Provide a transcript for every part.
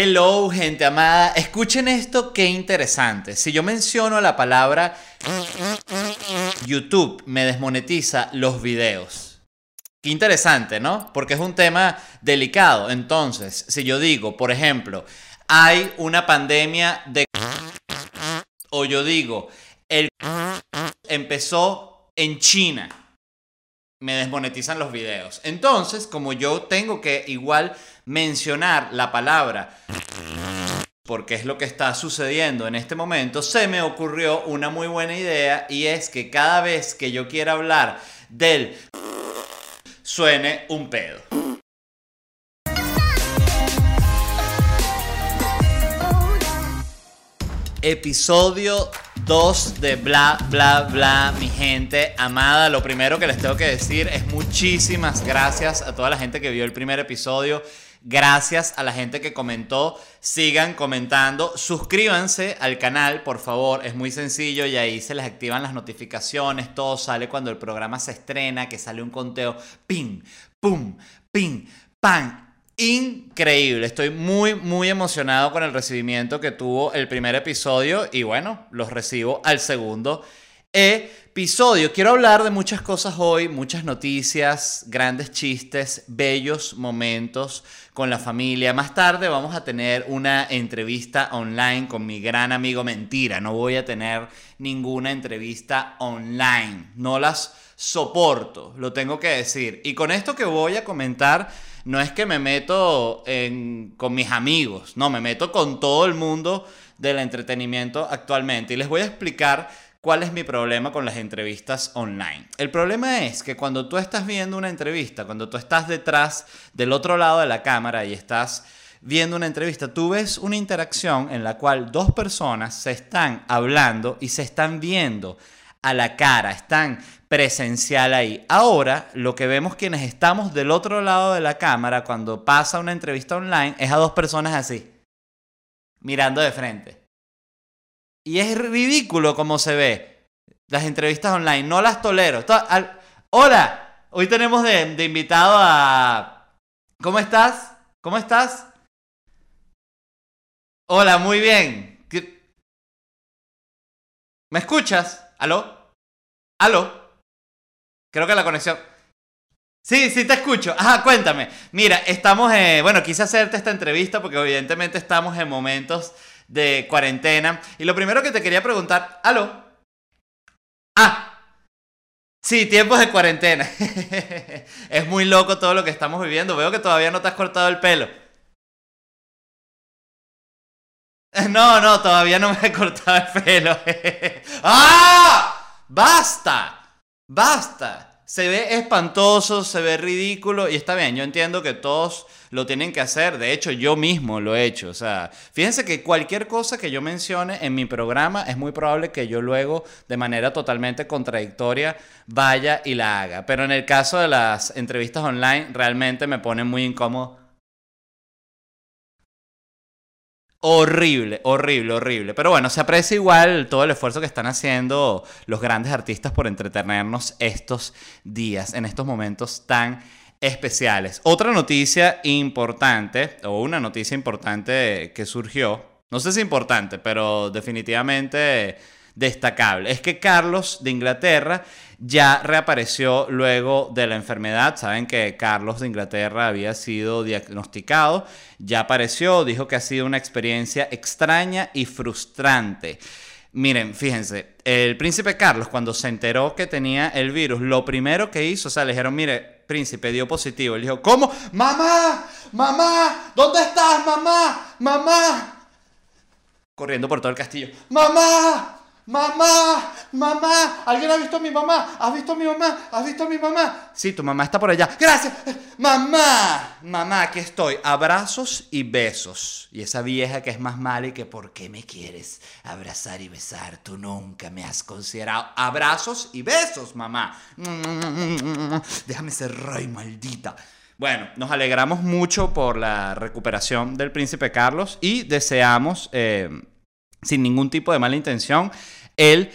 Hello, gente amada. Escuchen esto, qué interesante. Si yo menciono la palabra YouTube, me desmonetiza los videos. Qué interesante, ¿no? Porque es un tema delicado. Entonces, si yo digo, por ejemplo, hay una pandemia de... O yo digo, el empezó en China. Me desmonetizan los videos. Entonces, como yo tengo que igual mencionar la palabra porque es lo que está sucediendo en este momento, se me ocurrió una muy buena idea y es que cada vez que yo quiera hablar del suene un pedo. Episodio 2 de bla bla bla, mi gente amada. Lo primero que les tengo que decir es muchísimas gracias a toda la gente que vio el primer episodio. Gracias a la gente que comentó. Sigan comentando. Suscríbanse al canal, por favor. Es muy sencillo y ahí se les activan las notificaciones. Todo sale cuando el programa se estrena, que sale un conteo. Ping, pum, ping, pan increíble. Estoy muy, muy emocionado con el recibimiento que tuvo el primer episodio y bueno, los recibo al segundo episodio. Quiero hablar de muchas cosas hoy, muchas noticias, grandes chistes, bellos momentos con la familia. Más tarde vamos a tener una entrevista online con mi gran amigo Mentira. No voy a tener ninguna entrevista online. No las soporto, lo tengo que decir. Y con esto que voy a comentar no es que me meto con mis amigos, no, me meto con todo el mundo del entretenimiento actualmente. Y les voy a explicar cuál es mi problema con las entrevistas online. El problema es que cuando tú estás viendo una entrevista, cuando tú estás detrás del otro lado de la cámara y estás viendo una entrevista, tú ves una interacción en la cual dos personas se están hablando y se están viendo a la cara, están presencial ahí. Ahora, lo que vemos quienes estamos del otro lado de la cámara cuando pasa una entrevista online es a dos personas así, mirando de frente. Y es ridículo como se ve las entrevistas online, no las tolero. Hola, hoy tenemos de, invitado a... ¿Cómo estás? ¿Cómo estás? Hola, muy bien. ¿Me escuchas? ¿Aló? ¿Aló? Creo que la conexión. Sí, sí, te escucho. Ajá, cuéntame. Mira, estamos, eh, bueno, quise hacerte esta entrevista porque evidentemente estamos en momentos de cuarentena. Y lo primero que te quería preguntar, ¿aló? Ah, sí, tiempos de cuarentena. es muy loco todo lo que estamos viviendo. Veo que todavía no te has cortado el pelo. No, no, todavía no me he cortado el pelo. ¡Ah! ¡Basta! Basta. Se ve espantoso, se ve ridículo y está bien, yo entiendo que todos lo tienen que hacer, de hecho yo mismo lo he hecho, o sea, fíjense que cualquier cosa que yo mencione en mi programa es muy probable que yo luego de manera totalmente contradictoria vaya y la haga, pero en el caso de las entrevistas online realmente me pone muy incómodo. Horrible, horrible, horrible. Pero bueno, se aprecia igual todo el esfuerzo que están haciendo los grandes artistas por entretenernos estos días, en estos momentos tan especiales. Otra noticia importante, o una noticia importante que surgió, no sé si importante, pero definitivamente destacable, es que Carlos de Inglaterra ya reapareció luego de la enfermedad. Saben que Carlos de Inglaterra había sido diagnosticado, ya apareció, dijo que ha sido una experiencia extraña y frustrante. Miren, fíjense, el príncipe Carlos cuando se enteró que tenía el virus, lo primero que hizo, o sea, le dijeron, mire, príncipe dio positivo. Él dijo, ¿cómo? Mamá, mamá, ¿dónde estás, mamá? Mamá. Corriendo por todo el castillo. Mamá, Mamá, mamá, ¿alguien ha visto a mi mamá? ¿Has visto a mi mamá? ¿Has visto a mi mamá? Sí, tu mamá está por allá. Gracias. Mamá, mamá, aquí estoy. Abrazos y besos. Y esa vieja que es más mala y que ¿por qué me quieres abrazar y besar? Tú nunca me has considerado. Abrazos y besos, mamá. Déjame ser rey, maldita. Bueno, nos alegramos mucho por la recuperación del príncipe Carlos y deseamos, eh, sin ningún tipo de mala intención, el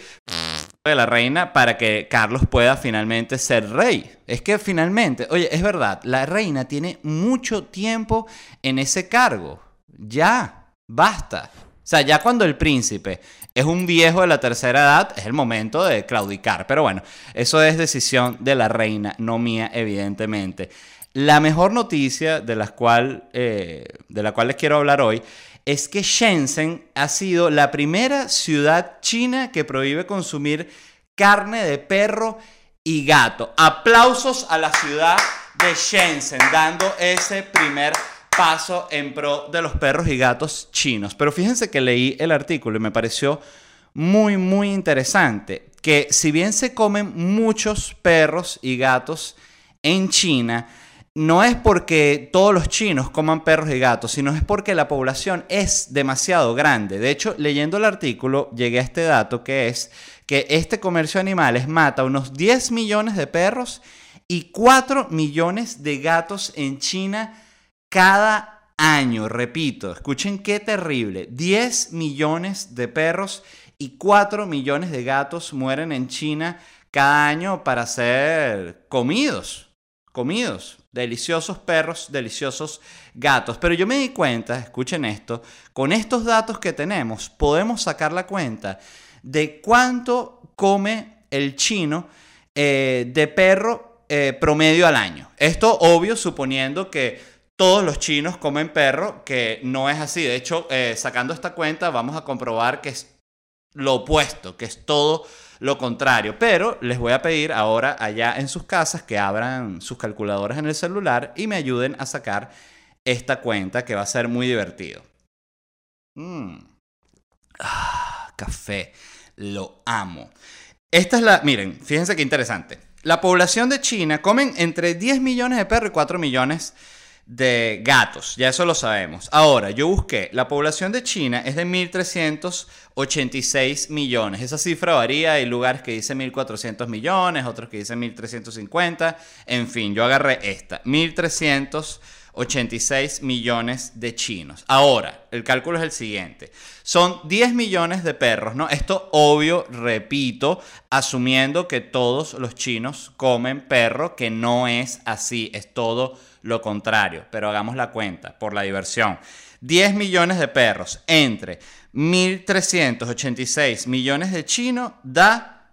de la reina para que Carlos pueda finalmente ser rey. Es que finalmente, oye, es verdad, la reina tiene mucho tiempo en ese cargo. Ya, basta. O sea, ya cuando el príncipe es un viejo de la tercera edad, es el momento de claudicar. Pero bueno, eso es decisión de la reina, no mía, evidentemente. La mejor noticia de la cual, eh, de la cual les quiero hablar hoy es que Shenzhen ha sido la primera ciudad china que prohíbe consumir carne de perro y gato. Aplausos a la ciudad de Shenzhen dando ese primer paso en pro de los perros y gatos chinos. Pero fíjense que leí el artículo y me pareció muy, muy interesante que si bien se comen muchos perros y gatos en China, no es porque todos los chinos coman perros y gatos, sino es porque la población es demasiado grande. De hecho, leyendo el artículo, llegué a este dato que es que este comercio de animales mata unos 10 millones de perros y 4 millones de gatos en China cada año. Repito, escuchen qué terrible. 10 millones de perros y 4 millones de gatos mueren en China cada año para ser comidos. Comidos. Deliciosos perros, deliciosos gatos. Pero yo me di cuenta, escuchen esto, con estos datos que tenemos podemos sacar la cuenta de cuánto come el chino eh, de perro eh, promedio al año. Esto obvio suponiendo que todos los chinos comen perro, que no es así. De hecho, eh, sacando esta cuenta vamos a comprobar que es lo opuesto, que es todo lo contrario. Pero les voy a pedir ahora allá en sus casas que abran sus calculadoras en el celular y me ayuden a sacar esta cuenta que va a ser muy divertido. Mm. Ah, café. Lo amo. Esta es la... Miren, fíjense qué interesante. La población de China comen entre 10 millones de perros y 4 millones de gatos, ya eso lo sabemos. Ahora, yo busqué, la población de China es de 1.386 millones. Esa cifra varía, hay lugares que dicen 1.400 millones, otros que dicen 1.350. En fin, yo agarré esta, 1.386 millones de chinos. Ahora, el cálculo es el siguiente. Son 10 millones de perros, ¿no? Esto obvio, repito, asumiendo que todos los chinos comen perro, que no es así, es todo lo contrario, pero hagamos la cuenta por la diversión. 10 millones de perros entre 1.386 millones de chinos da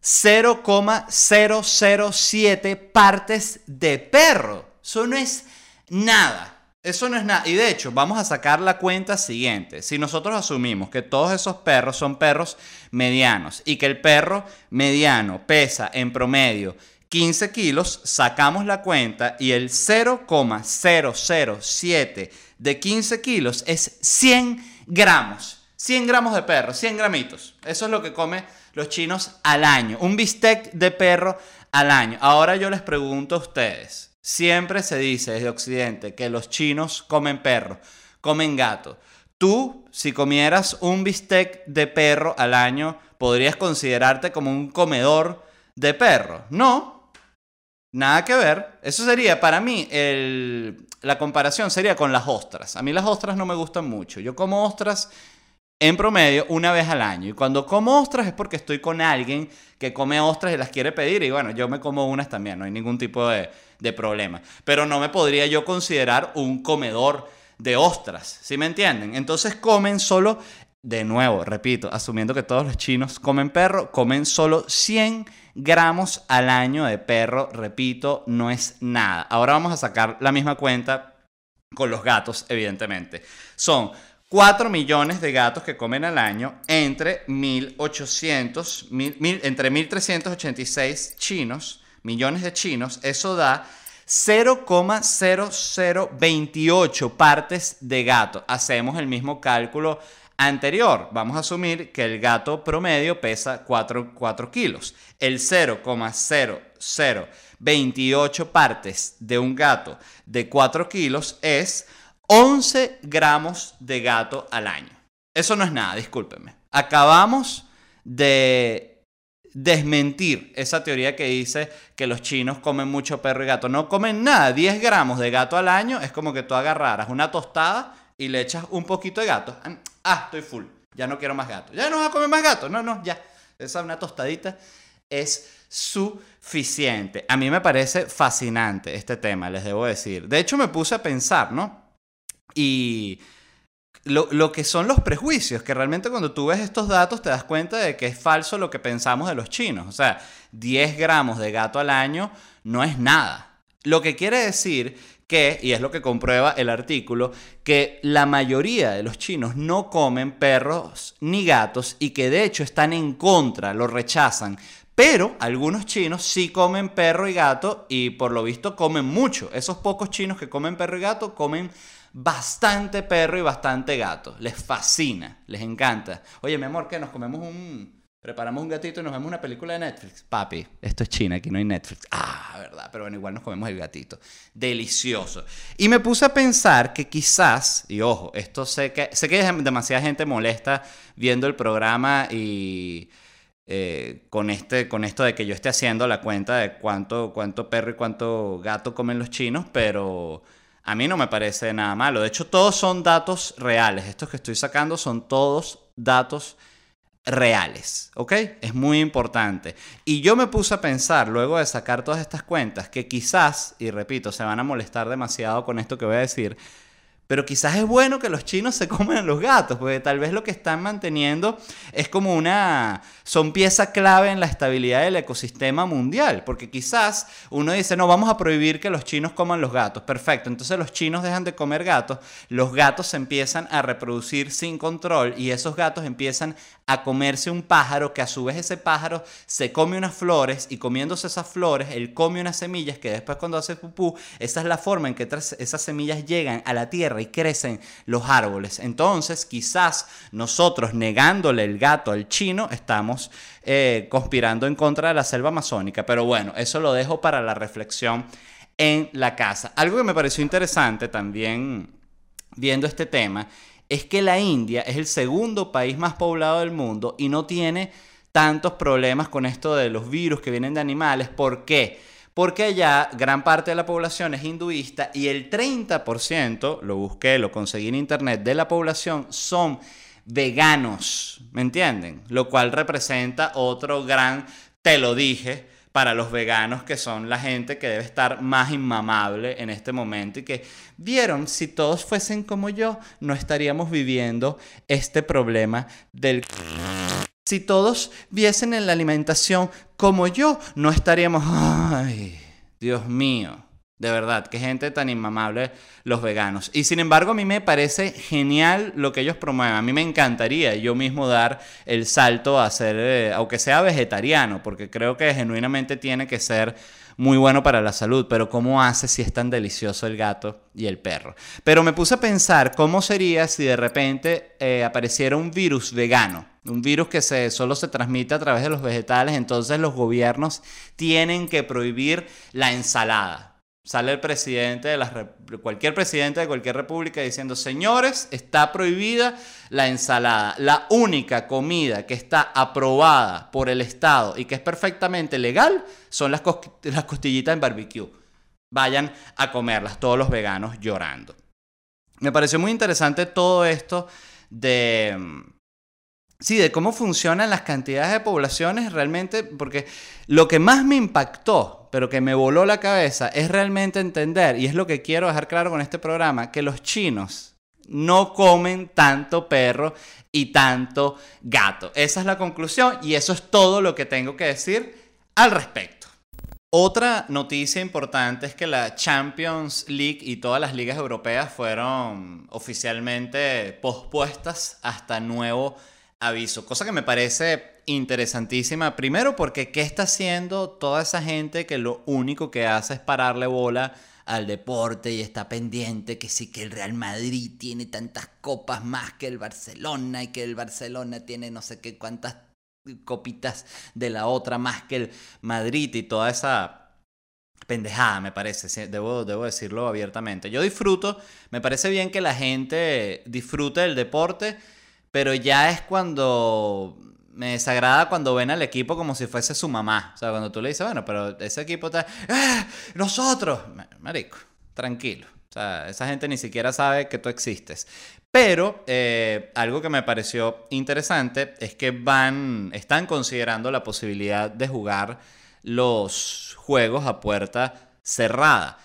0,007 partes de perro. Eso no es nada. Eso no es nada. Y de hecho, vamos a sacar la cuenta siguiente. Si nosotros asumimos que todos esos perros son perros medianos y que el perro mediano pesa en promedio 15 kilos, sacamos la cuenta y el 0,007 de 15 kilos es 100 gramos. 100 gramos de perro, 100 gramitos. Eso es lo que comen los chinos al año. Un bistec de perro al año. Ahora yo les pregunto a ustedes. Siempre se dice desde Occidente que los chinos comen perro, comen gato. Tú, si comieras un bistec de perro al año, podrías considerarte como un comedor de perro. No, Nada que ver. Eso sería, para mí, la comparación sería con las ostras. A mí las ostras no me gustan mucho. Yo como ostras en promedio una vez al año. Y cuando como ostras es porque estoy con alguien que come ostras y las quiere pedir. Y bueno, yo me como unas también, no hay ningún tipo de, de problema. Pero no me podría yo considerar un comedor de ostras, ¿sí me entienden? Entonces comen solo, de nuevo, repito, asumiendo que todos los chinos comen perro, comen solo 100 gramos al año de perro, repito, no es nada. Ahora vamos a sacar la misma cuenta con los gatos, evidentemente. Son 4 millones de gatos que comen al año entre 1800, entre 1386 chinos, millones de chinos, eso da 0,0028 partes de gato. Hacemos el mismo cálculo anterior. Vamos a asumir que el gato promedio pesa 4, 4 kilos. El 0,0028 partes de un gato de 4 kilos es 11 gramos de gato al año. Eso no es nada, discúlpenme. Acabamos de desmentir esa teoría que dice que los chinos comen mucho perro y gato. No comen nada. 10 gramos de gato al año es como que tú agarraras una tostada y le echas un poquito de gato. Ah, estoy full. Ya no quiero más gato. Ya no vas a comer más gato. No, no, ya. Esa una tostadita es suficiente. A mí me parece fascinante este tema, les debo decir. De hecho, me puse a pensar, ¿no? Y lo, que son los prejuicios, que realmente cuando tú ves estos datos te das cuenta de que es falso lo que pensamos de los chinos. O sea, 10 gramos de gato al año no es nada. Lo que quiere decir que, y es lo que comprueba el artículo, que la mayoría de los chinos no comen perros ni gatos y que de hecho están en contra, lo rechazan. Pero algunos chinos sí comen perro y gato y por lo visto comen mucho. Esos pocos chinos que comen perro y gato comen bastante perro y bastante gato. Les fascina, les encanta. Oye, mi amor, ¿qué? Nos comemos un Preparamos un gatito y nos vemos una película de Netflix. Papi, esto es China, aquí no hay Netflix. Ah, verdad, pero bueno, igual nos comemos el gatito. Delicioso. Y me puse a pensar que quizás, y ojo, esto sé que, sé que demasiada gente molesta viendo el programa y eh, con, este, con esto de que yo esté haciendo la cuenta de cuánto, cuánto perro y cuánto gato comen los chinos, pero a mí no me parece nada malo. De hecho, todos son datos reales. Estos que estoy sacando son todos datos reales ¿ok? Es muy importante. Y yo me puse a pensar, luego de sacar todas estas cuentas, que quizás, y repito, se van a molestar demasiado con esto que voy a decir, pero quizás es bueno que los chinos se coman los gatos, porque tal vez lo que están manteniendo es como una... son pieza clave en la estabilidad del ecosistema mundial, porque quizás uno dice, no, vamos a prohibir que los chinos coman los gatos, perfecto, entonces los chinos dejan de comer gatos, los gatos se empiezan a reproducir sin control y esos gatos empiezan a comerse un pájaro, que a su vez ese pájaro se come unas flores y comiéndose esas flores, él come unas semillas que después cuando hace pupú, esa es la forma en que esas semillas llegan a la tierra y crecen los árboles. Entonces, quizás nosotros negándole el gato al chino, estamos eh, conspirando en contra de la selva amazónica. Pero bueno, eso lo dejo para la reflexión en la casa. Algo que me pareció interesante también viendo este tema es que la India es el segundo país más poblado del mundo y no tiene tantos problemas con esto de los virus que vienen de animales. ¿Por qué? porque allá gran parte de la población es hinduista y el 30%, lo busqué, lo conseguí en internet, de la población son veganos, ¿me entienden? Lo cual representa otro gran, te lo dije, para los veganos que son la gente que debe estar más inmamable en este momento y que vieron, si todos fuesen como yo, no estaríamos viviendo este problema del... Si todos viesen en la alimentación como yo, no estaríamos... Ay, Dios mío. De verdad, qué gente tan inmamable los veganos. Y sin embargo, a mí me parece genial lo que ellos promueven. A mí me encantaría yo mismo dar el salto a ser, eh, aunque sea vegetariano, porque creo que genuinamente tiene que ser muy bueno para la salud, pero ¿cómo hace si es tan delicioso el gato y el perro? Pero me puse a pensar cómo sería si de repente eh, apareciera un virus vegano, un virus que se, solo se transmite a través de los vegetales, entonces los gobiernos tienen que prohibir la ensalada. Sale el presidente de cualquier presidente de cualquier república diciendo, señores, está prohibida la ensalada. La única comida que está aprobada por el Estado y que es perfectamente legal son las, las costillitas en barbecue. Vayan a comerlas, todos los veganos llorando. Me pareció muy interesante todo esto de... Sí, de cómo funcionan las cantidades de poblaciones realmente, porque lo que más me impactó pero que me voló la cabeza es realmente entender, y es lo que quiero dejar claro con este programa, que los chinos no comen tanto perro y tanto gato. Esa es la conclusión y eso es todo lo que tengo que decir al respecto. Otra noticia importante es que la Champions League y todas las ligas europeas fueron oficialmente pospuestas hasta nuevo aviso, cosa que me parece interesantísima. Primero porque ¿qué está haciendo toda esa gente que lo único que hace es pararle bola al deporte y está pendiente que sí que el Real Madrid tiene tantas copas más que el Barcelona y que el Barcelona tiene no sé qué cuántas copitas de la otra más que el Madrid y toda esa pendejada, me parece, debo, debo decirlo abiertamente. Yo disfruto, me parece bien que la gente disfrute del deporte, pero ya es cuando me desagrada cuando ven al equipo como si fuese su mamá. O sea, cuando tú le dices, bueno, pero ese equipo está... ¡Ah! ¡Nosotros! Marico, tranquilo. O sea, esa gente ni siquiera sabe que tú existes. Pero eh, algo que me pareció interesante es que van, están considerando la posibilidad de jugar los juegos a puerta cerrada.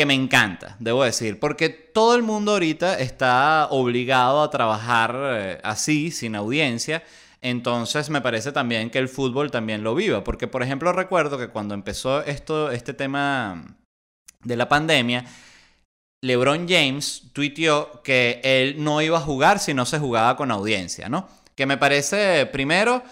Que me encanta, debo decir, porque todo el mundo ahorita está obligado a trabajar eh, así, sin audiencia. Entonces me parece también que el fútbol también lo viva, porque por ejemplo recuerdo que cuando empezó esto, este tema de la pandemia, LeBron James tuiteó que él no iba a jugar si no se jugaba con audiencia, ¿no? Que me parece, primero,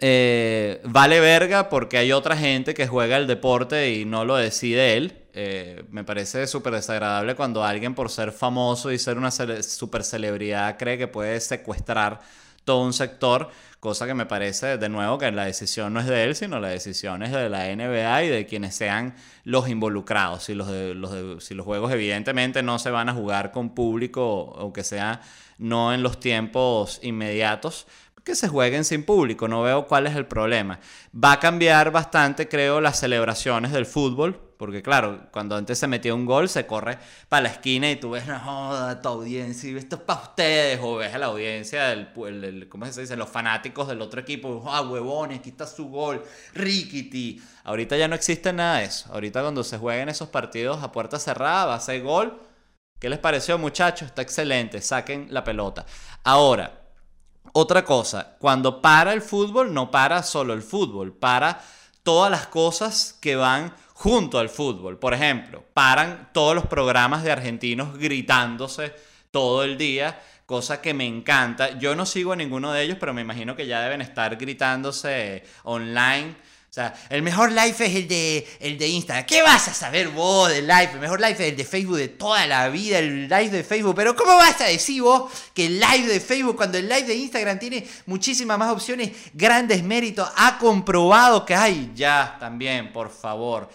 eh, vale verga porque hay otra gente que juega el deporte y no lo decide él. Eh, me parece súper desagradable cuando alguien por ser famoso y ser una super celebridad cree que puede secuestrar todo un sector, cosa que me parece de nuevo que la decisión no es de él, sino la decisión es de la NBA y de quienes sean los involucrados. Si los, los si los juegos evidentemente no se van a jugar con público, aunque sea no en los tiempos inmediatos, que se jueguen sin público, no veo cuál es el problema. Va a cambiar bastante, creo, las celebraciones del fútbol, porque claro, cuando antes se metía un gol, se corre para la esquina y tú ves, no tu audiencia, esto es para ustedes, o ves a la audiencia, del, ¿cómo se dice? Los fanáticos del otro equipo, ah, huevones, aquí está su gol, riquiti. Ahorita ya no existe nada de eso. Ahorita cuando se jueguen esos partidos a puerta cerrada, va a ser gol. ¿Qué les pareció, muchachos? Está excelente, saquen la pelota. Ahora, otra cosa, cuando para el fútbol, no para solo el fútbol, para todas las cosas que van junto al fútbol. Por ejemplo, paran todos los programas de argentinos gritándose todo el día, cosa que me encanta. Yo no sigo a ninguno de ellos, pero me imagino que ya deben estar gritándose online o sea, el mejor live es el de, el de Instagram. ¿Qué vas a saber vos del live? El mejor live es el de Facebook de toda la vida, el live de Facebook. Pero ¿cómo vas a decir vos que el live de Facebook, cuando el live de Instagram tiene muchísimas más opciones, grandes méritos, ha comprobado que hay? Ya, también, por favor,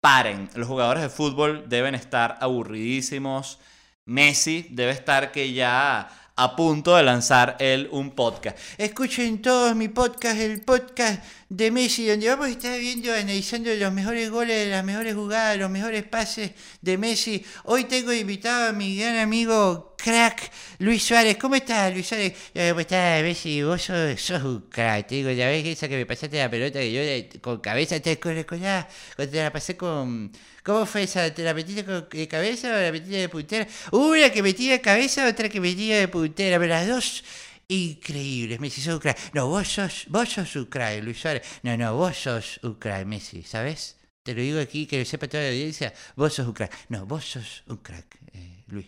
paren. Los jugadores de fútbol deben estar aburridísimos. Messi debe estar que ya a punto de lanzar él un podcast. Escuchen todos mi podcast, el podcast de Messi, donde vamos a estar viendo, analizando los mejores goles, las mejores jugadas, los mejores pases de Messi. Hoy tengo invitado a mi gran amigo crack Luis Suárez. ¿Cómo estás, Luis Suárez? Eh, ¿Cómo estás, Messi? Vos sos, un crack. Te digo, ya ves esa que me pasaste la pelota que yo con cabeza te con, con, cuando te la pasé con ¿Cómo fue esa? ¿Te la metiste de cabeza o la metiste de puntera? Una que metí de cabeza, otra que metí de puntera, pero las dos increíbles. Messi, sos crack. No, vos sos, vos sos crack, Luis Suárez. No, no, vos sos crack, Messi, ¿sabes? Te lo digo aquí, que lo sepa toda la audiencia. Vos sos un crack. No, vos sos un crack, eh, Luis.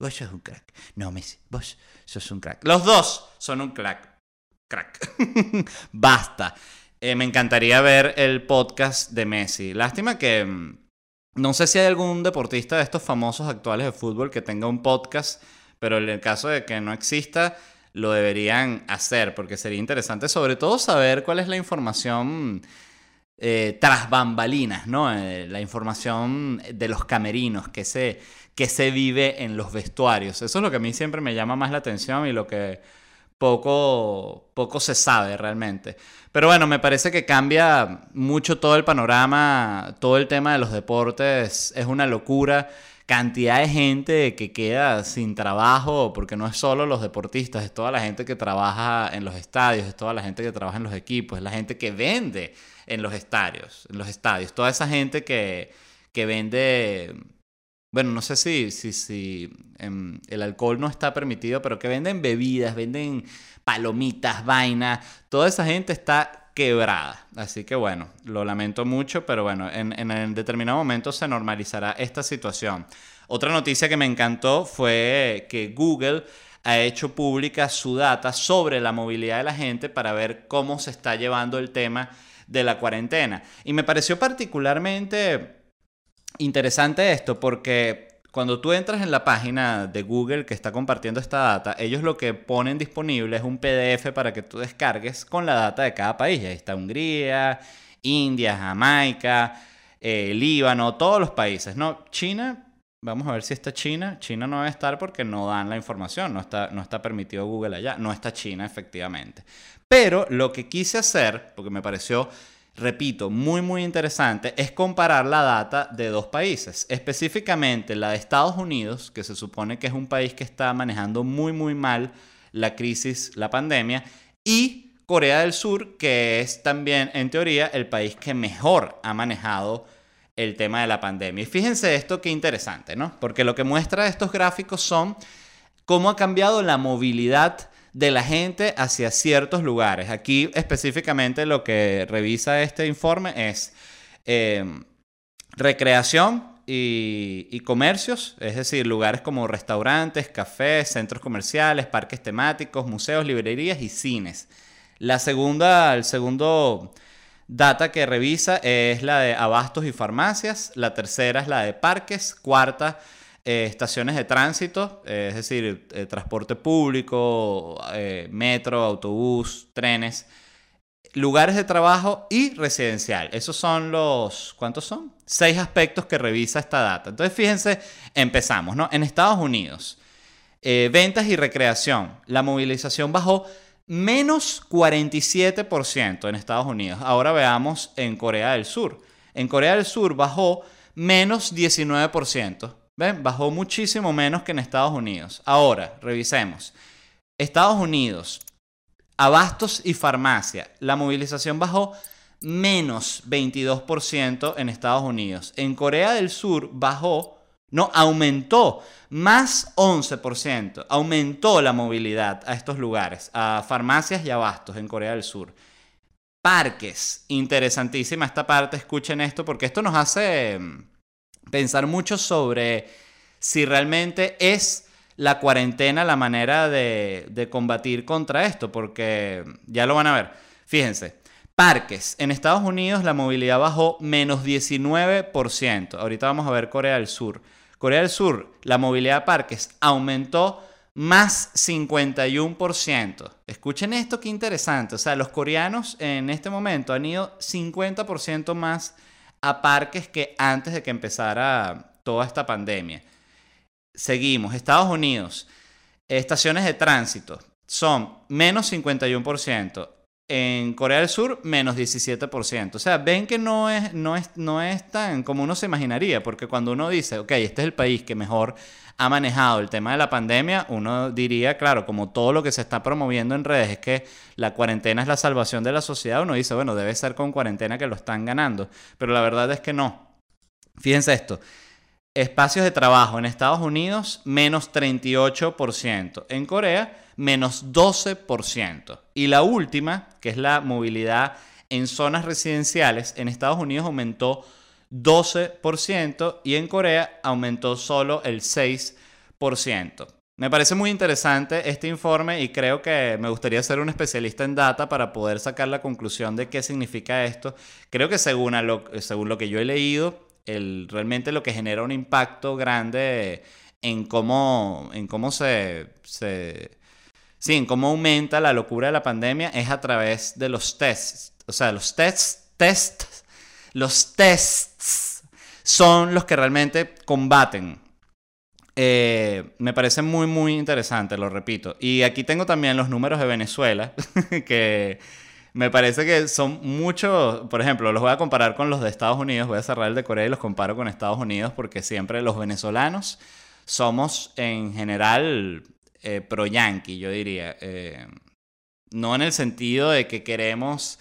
Vos sos un crack. No, Messi, vos sos un crack. Los dos son un crack. Crack. Basta. Eh, me encantaría ver el podcast de Messi. Lástima que mm, no sé si hay algún deportista de estos famosos actuales de fútbol que tenga un podcast, pero en el caso de que no exista, lo deberían hacer, porque sería interesante sobre todo saber cuál es la información eh, tras bambalinas, ¿no? Eh, la información de los camerinos, que se, que se vive en los vestuarios. Eso es lo que a mí siempre me llama más la atención y lo que poco, poco se sabe realmente. Pero bueno, me parece que cambia mucho todo el panorama, todo el tema de los deportes es una locura. Cantidad de gente que queda sin trabajo, porque no es solo los deportistas, es toda la gente que trabaja en los estadios, es toda la gente que trabaja en los equipos, es la gente que vende en los estadios, en los estadios, toda esa gente que, que vende bueno, no sé si, si, si em, el alcohol no está permitido, pero que venden bebidas, venden palomitas, vainas, toda esa gente está quebrada. Así que bueno, lo lamento mucho, pero bueno, en, en determinado momento se normalizará esta situación. Otra noticia que me encantó fue que Google ha hecho pública su data sobre la movilidad de la gente para ver cómo se está llevando el tema de la cuarentena. Y me pareció particularmente interesante esto porque cuando tú entras en la página de Google que está compartiendo esta data, ellos lo que ponen disponible es un PDF para que tú descargues con la data de cada país. Ahí está Hungría, India, Jamaica, eh, Líbano, todos los países. No, China, vamos a ver si está China. China no debe estar porque no dan la información, no está, no está permitido Google allá. No está China, efectivamente. Pero lo que quise hacer, porque me pareció repito, muy muy interesante, es comparar la data de dos países, específicamente la de Estados Unidos, que se supone que es un país que está manejando muy muy mal la crisis, la pandemia, y Corea del Sur, que es también en teoría el país que mejor ha manejado el tema de la pandemia. Y fíjense esto qué interesante, ¿no? Porque lo que muestra estos gráficos son cómo ha cambiado la movilidad de la gente hacia ciertos lugares. Aquí específicamente lo que revisa este informe es eh, recreación y, comercios, es decir, lugares como restaurantes, cafés, centros comerciales, parques temáticos, museos, librerías y cines. La segunda, el segundo data que revisa es la de abastos y farmacias, la tercera es la de parques, cuarta eh, estaciones de tránsito, eh, es decir, eh, transporte público, metro, autobús, trenes, lugares de trabajo y residencial. Esos son los, ¿cuántos son? Seis aspectos que revisa esta data. Entonces, fíjense, empezamos, ¿no? En Estados Unidos, ventas y recreación, la movilización bajó menos 47% en Estados Unidos. Ahora veamos en Corea del Sur. En Corea del Sur bajó menos 19%. ¿Ven? Bajó muchísimo menos que en Estados Unidos. Ahora, revisemos. Estados Unidos, Abastos y farmacia. La movilización bajó menos 22% en Estados Unidos. En Corea del Sur bajó, no, aumentó más 11%. Aumentó la movilidad a estos lugares, a farmacias y abastos en Corea del Sur. Parques, interesantísima esta parte, escuchen esto porque esto nos hace mm, pensar mucho sobre si realmente es la cuarentena la manera de, combatir contra esto, porque ya lo van a ver. Fíjense, parques. En Estados Unidos la movilidad bajó menos 19%. Ahorita vamos a ver Corea del Sur. Corea del Sur, la movilidad de parques aumentó más 51%. Escuchen esto, qué interesante. O sea, los coreanos en este momento han ido 50% más a parques que antes de que empezara toda esta pandemia. Seguimos. Estados Unidos. Estaciones de tránsito son menos 51%. En Corea del Sur, menos 17%. O sea, ven que no es, no, es, no es tan como uno se imaginaría, porque cuando uno dice, ok, este es el país que mejor ha manejado el tema de la pandemia, uno diría, claro, como todo lo que se está promoviendo en redes es que la cuarentena es la salvación de la sociedad, uno dice, bueno, debe ser con cuarentena que lo están ganando. Pero la verdad es que no. Fíjense esto, Espacios de trabajo en Estados Unidos, menos 38%. En Corea, menos 12%. Y la última, que es la movilidad en zonas residenciales, en Estados Unidos aumentó 12% y en Corea aumentó solo el 6%. Me parece muy interesante este informe y creo que me gustaría ser un especialista en data para poder sacar la conclusión de qué significa esto. Creo que según lo, según lo que yo he leído, realmente lo que genera un impacto grande en cómo, en cómo se, sí, en cómo aumenta la locura de la pandemia es a través de los tests. O sea, los tests, tests, los tests son los que realmente combaten. Eh, me parece muy, muy interesante, lo repito. Y aquí tengo también los números de Venezuela, que me parece que son muchos, por ejemplo, los voy a comparar con los de Estados Unidos, voy a cerrar el de Corea y los comparo con Estados Unidos porque siempre los venezolanos somos en general eh, pro-yankee, yo diría. Eh, no en el sentido de que queremos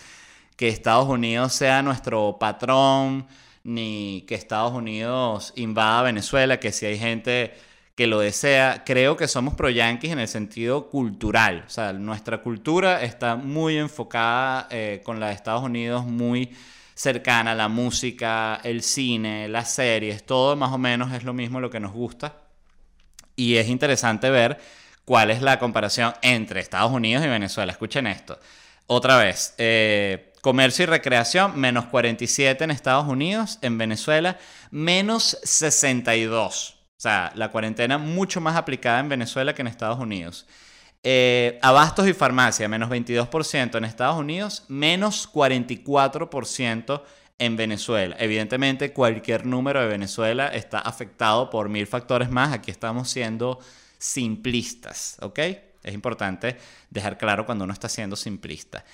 que Estados Unidos sea nuestro patrón, ni que Estados Unidos invada Venezuela, que si hay gente que lo desea. Creo que somos pro yankees en el sentido cultural. O sea, nuestra cultura está muy enfocada eh, con la de Estados Unidos, muy cercana. La música, el cine, las series, todo más o menos es lo mismo lo que nos gusta. Y es interesante ver cuál es la comparación entre Estados Unidos y Venezuela. Escuchen esto. Otra vez, eh, comercio y recreación, menos 47 en Estados Unidos, en Venezuela, menos 62. O sea, la cuarentena mucho más aplicada en Venezuela que en Estados Unidos. Eh, abastos y farmacia, menos 22% en Estados Unidos, menos 44% en Venezuela. Evidentemente, cualquier número de Venezuela está afectado por mil factores más. Aquí estamos siendo simplistas, ¿ok? Es importante dejar claro cuando uno está siendo simplista.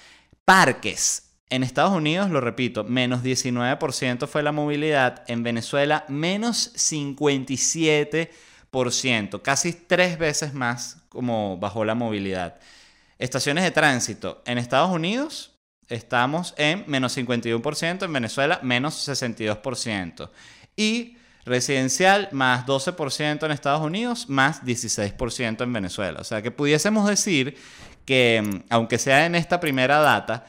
Parques, en Estados Unidos, lo repito, menos 19% fue la movilidad. En Venezuela, menos 57%. Casi tres veces más como bajó la movilidad. Estaciones de tránsito. En Estados Unidos, estamos en menos 51%, en Venezuela menos 62%. Y residencial más 12% en Estados Unidos, más 16% en Venezuela. O sea que pudiésemos decir que, mm, aunque sea en esta primera data,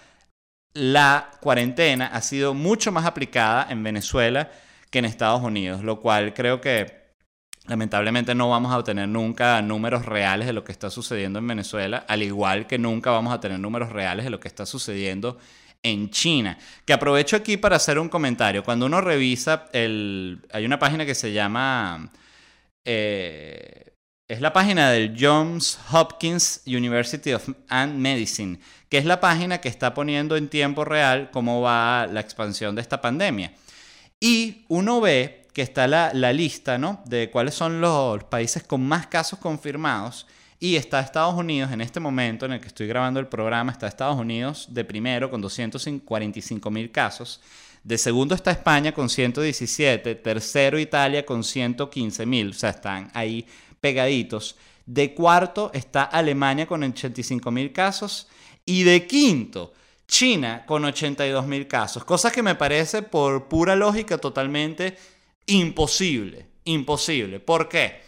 la cuarentena ha sido mucho más aplicada en Venezuela que en Estados Unidos, lo cual creo que lamentablemente no vamos a obtener nunca números reales de lo que está sucediendo en Venezuela, al igual que nunca vamos a tener números reales de lo que está sucediendo en China. Que aprovecho aquí para hacer un comentario. Cuando uno revisa el... Hay una página que se llama... Eh, es la página del Johns Hopkins University of and Medicine, que es la página que está poniendo en tiempo real cómo va la expansión de esta pandemia. Y uno ve que está la, la lista ¿no? de cuáles son los países con más casos confirmados y está Estados Unidos en este momento en el que estoy grabando el programa, está Estados Unidos de primero con 245 mil casos. De segundo está España con 117, tercero Italia con 115 mil, o sea, están ahí pegaditos. De cuarto está Alemania con 85 mil casos y de quinto China con 82 mil casos, cosa que me parece por pura lógica totalmente imposible, imposible. ¿Por qué?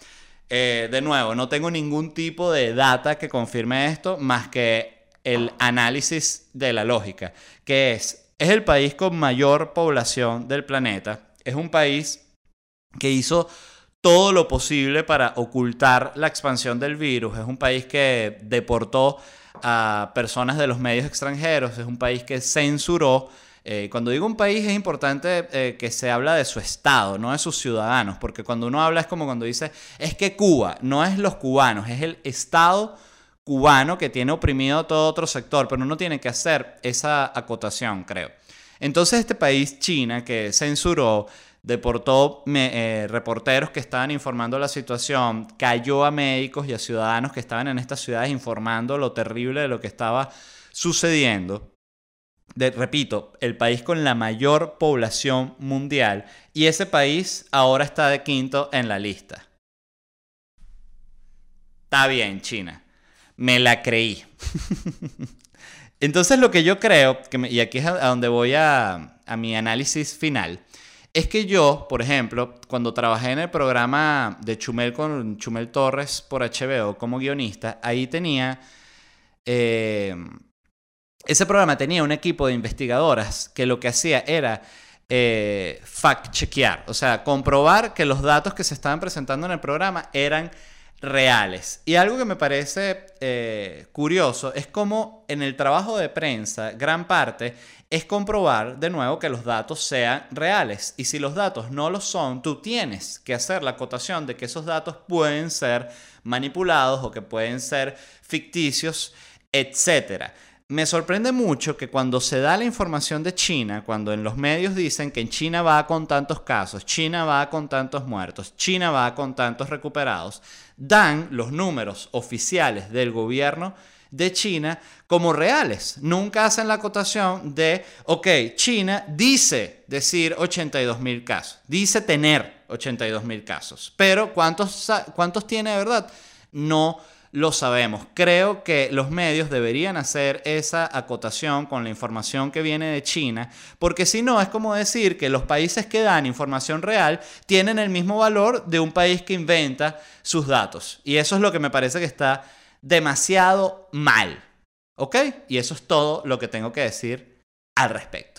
Eh, de nuevo, no tengo ningún tipo de data que confirme esto más que el análisis de la lógica, que es, es el país con mayor población del planeta, es un país que hizo todo lo posible para ocultar la expansión del virus, es un país que deportó a personas de los medios extranjeros, es un país que censuró eh, cuando digo un país es importante eh, que se habla de su Estado, no de sus ciudadanos, porque cuando uno habla es como cuando dice, es que Cuba no es los cubanos, es el Estado cubano que tiene oprimido todo otro sector, pero uno tiene que hacer esa acotación, creo. Entonces este país, China, que censuró, deportó eh, reporteros que estaban informando la situación, cayó a médicos y a ciudadanos que estaban en estas ciudades informando lo terrible de lo que estaba sucediendo repito, el país con la mayor población mundial y ese país ahora está de quinto en la lista. Está bien, China. Me la creí. Entonces lo que yo creo, y aquí es a donde voy a, a mi análisis final, es que yo, por ejemplo, cuando trabajé en el programa de Chumel con Chumel Torres por HBO como guionista, ahí tenía... Eh, ese programa tenía un equipo de investigadoras que lo que hacía era eh, fact-chequear, o sea, comprobar que los datos que se estaban presentando en el programa eran reales. Y algo que me parece eh, curioso es como en el trabajo de prensa, gran parte es comprobar de nuevo que los datos sean reales. Y si los datos no lo son, tú tienes que hacer la acotación de que esos datos pueden ser manipulados o que pueden ser ficticios, etcétera. Me sorprende mucho que cuando se da la información de China, cuando en los medios dicen que en China va con tantos casos, China va con tantos muertos, China va con tantos recuperados, dan los números oficiales del gobierno de China como reales. Nunca hacen la acotación de, ok, China dice decir 82 mil casos, dice tener 82 mil casos, pero ¿cuántos, ¿cuántos tiene de verdad? No lo sabemos. Creo que los medios deberían hacer esa acotación con la información que viene de China, porque si no es como decir que los países que dan información real tienen el mismo valor de un país que inventa sus datos. Y eso es lo que me parece que está demasiado mal. ¿Ok? Y eso es todo lo que tengo que decir al respecto.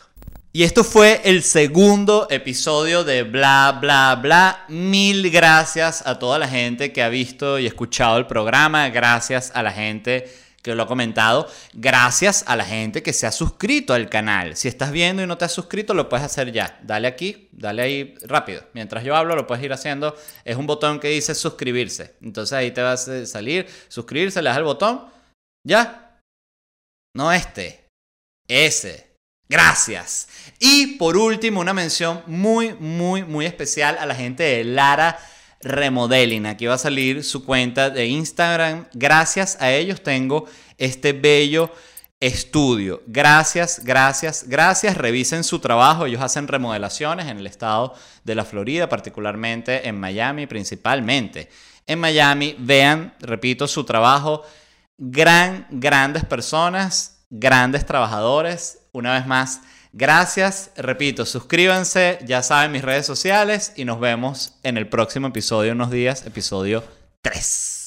Y esto fue el segundo episodio de Bla, Bla, Bla. Mil gracias a toda la gente que ha visto y escuchado el programa. Gracias a la gente que lo ha comentado. Gracias a la gente que se ha suscrito al canal. Si estás viendo y no te has suscrito, lo puedes hacer ya. Dale aquí, dale ahí rápido. Mientras yo hablo, lo puedes ir haciendo. Es un botón que dice suscribirse. Entonces ahí te vas a salir, suscribirse, le das al botón. ¿Ya? No este. Ese. Gracias. Y por último, una mención muy, muy, muy especial a la gente de Lara Remodeling. Aquí va a salir su cuenta de Instagram. Gracias a ellos tengo este bello estudio. Gracias, gracias, gracias. Revisen su trabajo. Ellos hacen remodelaciones en el estado de la Florida, particularmente en Miami, principalmente. En Miami, vean, repito, su trabajo. Gran, grandes personas, grandes trabajadores una vez más, gracias. Repito, suscríbanse, ya saben mis redes sociales y nos vemos en el próximo episodio, unos días, episodio 3.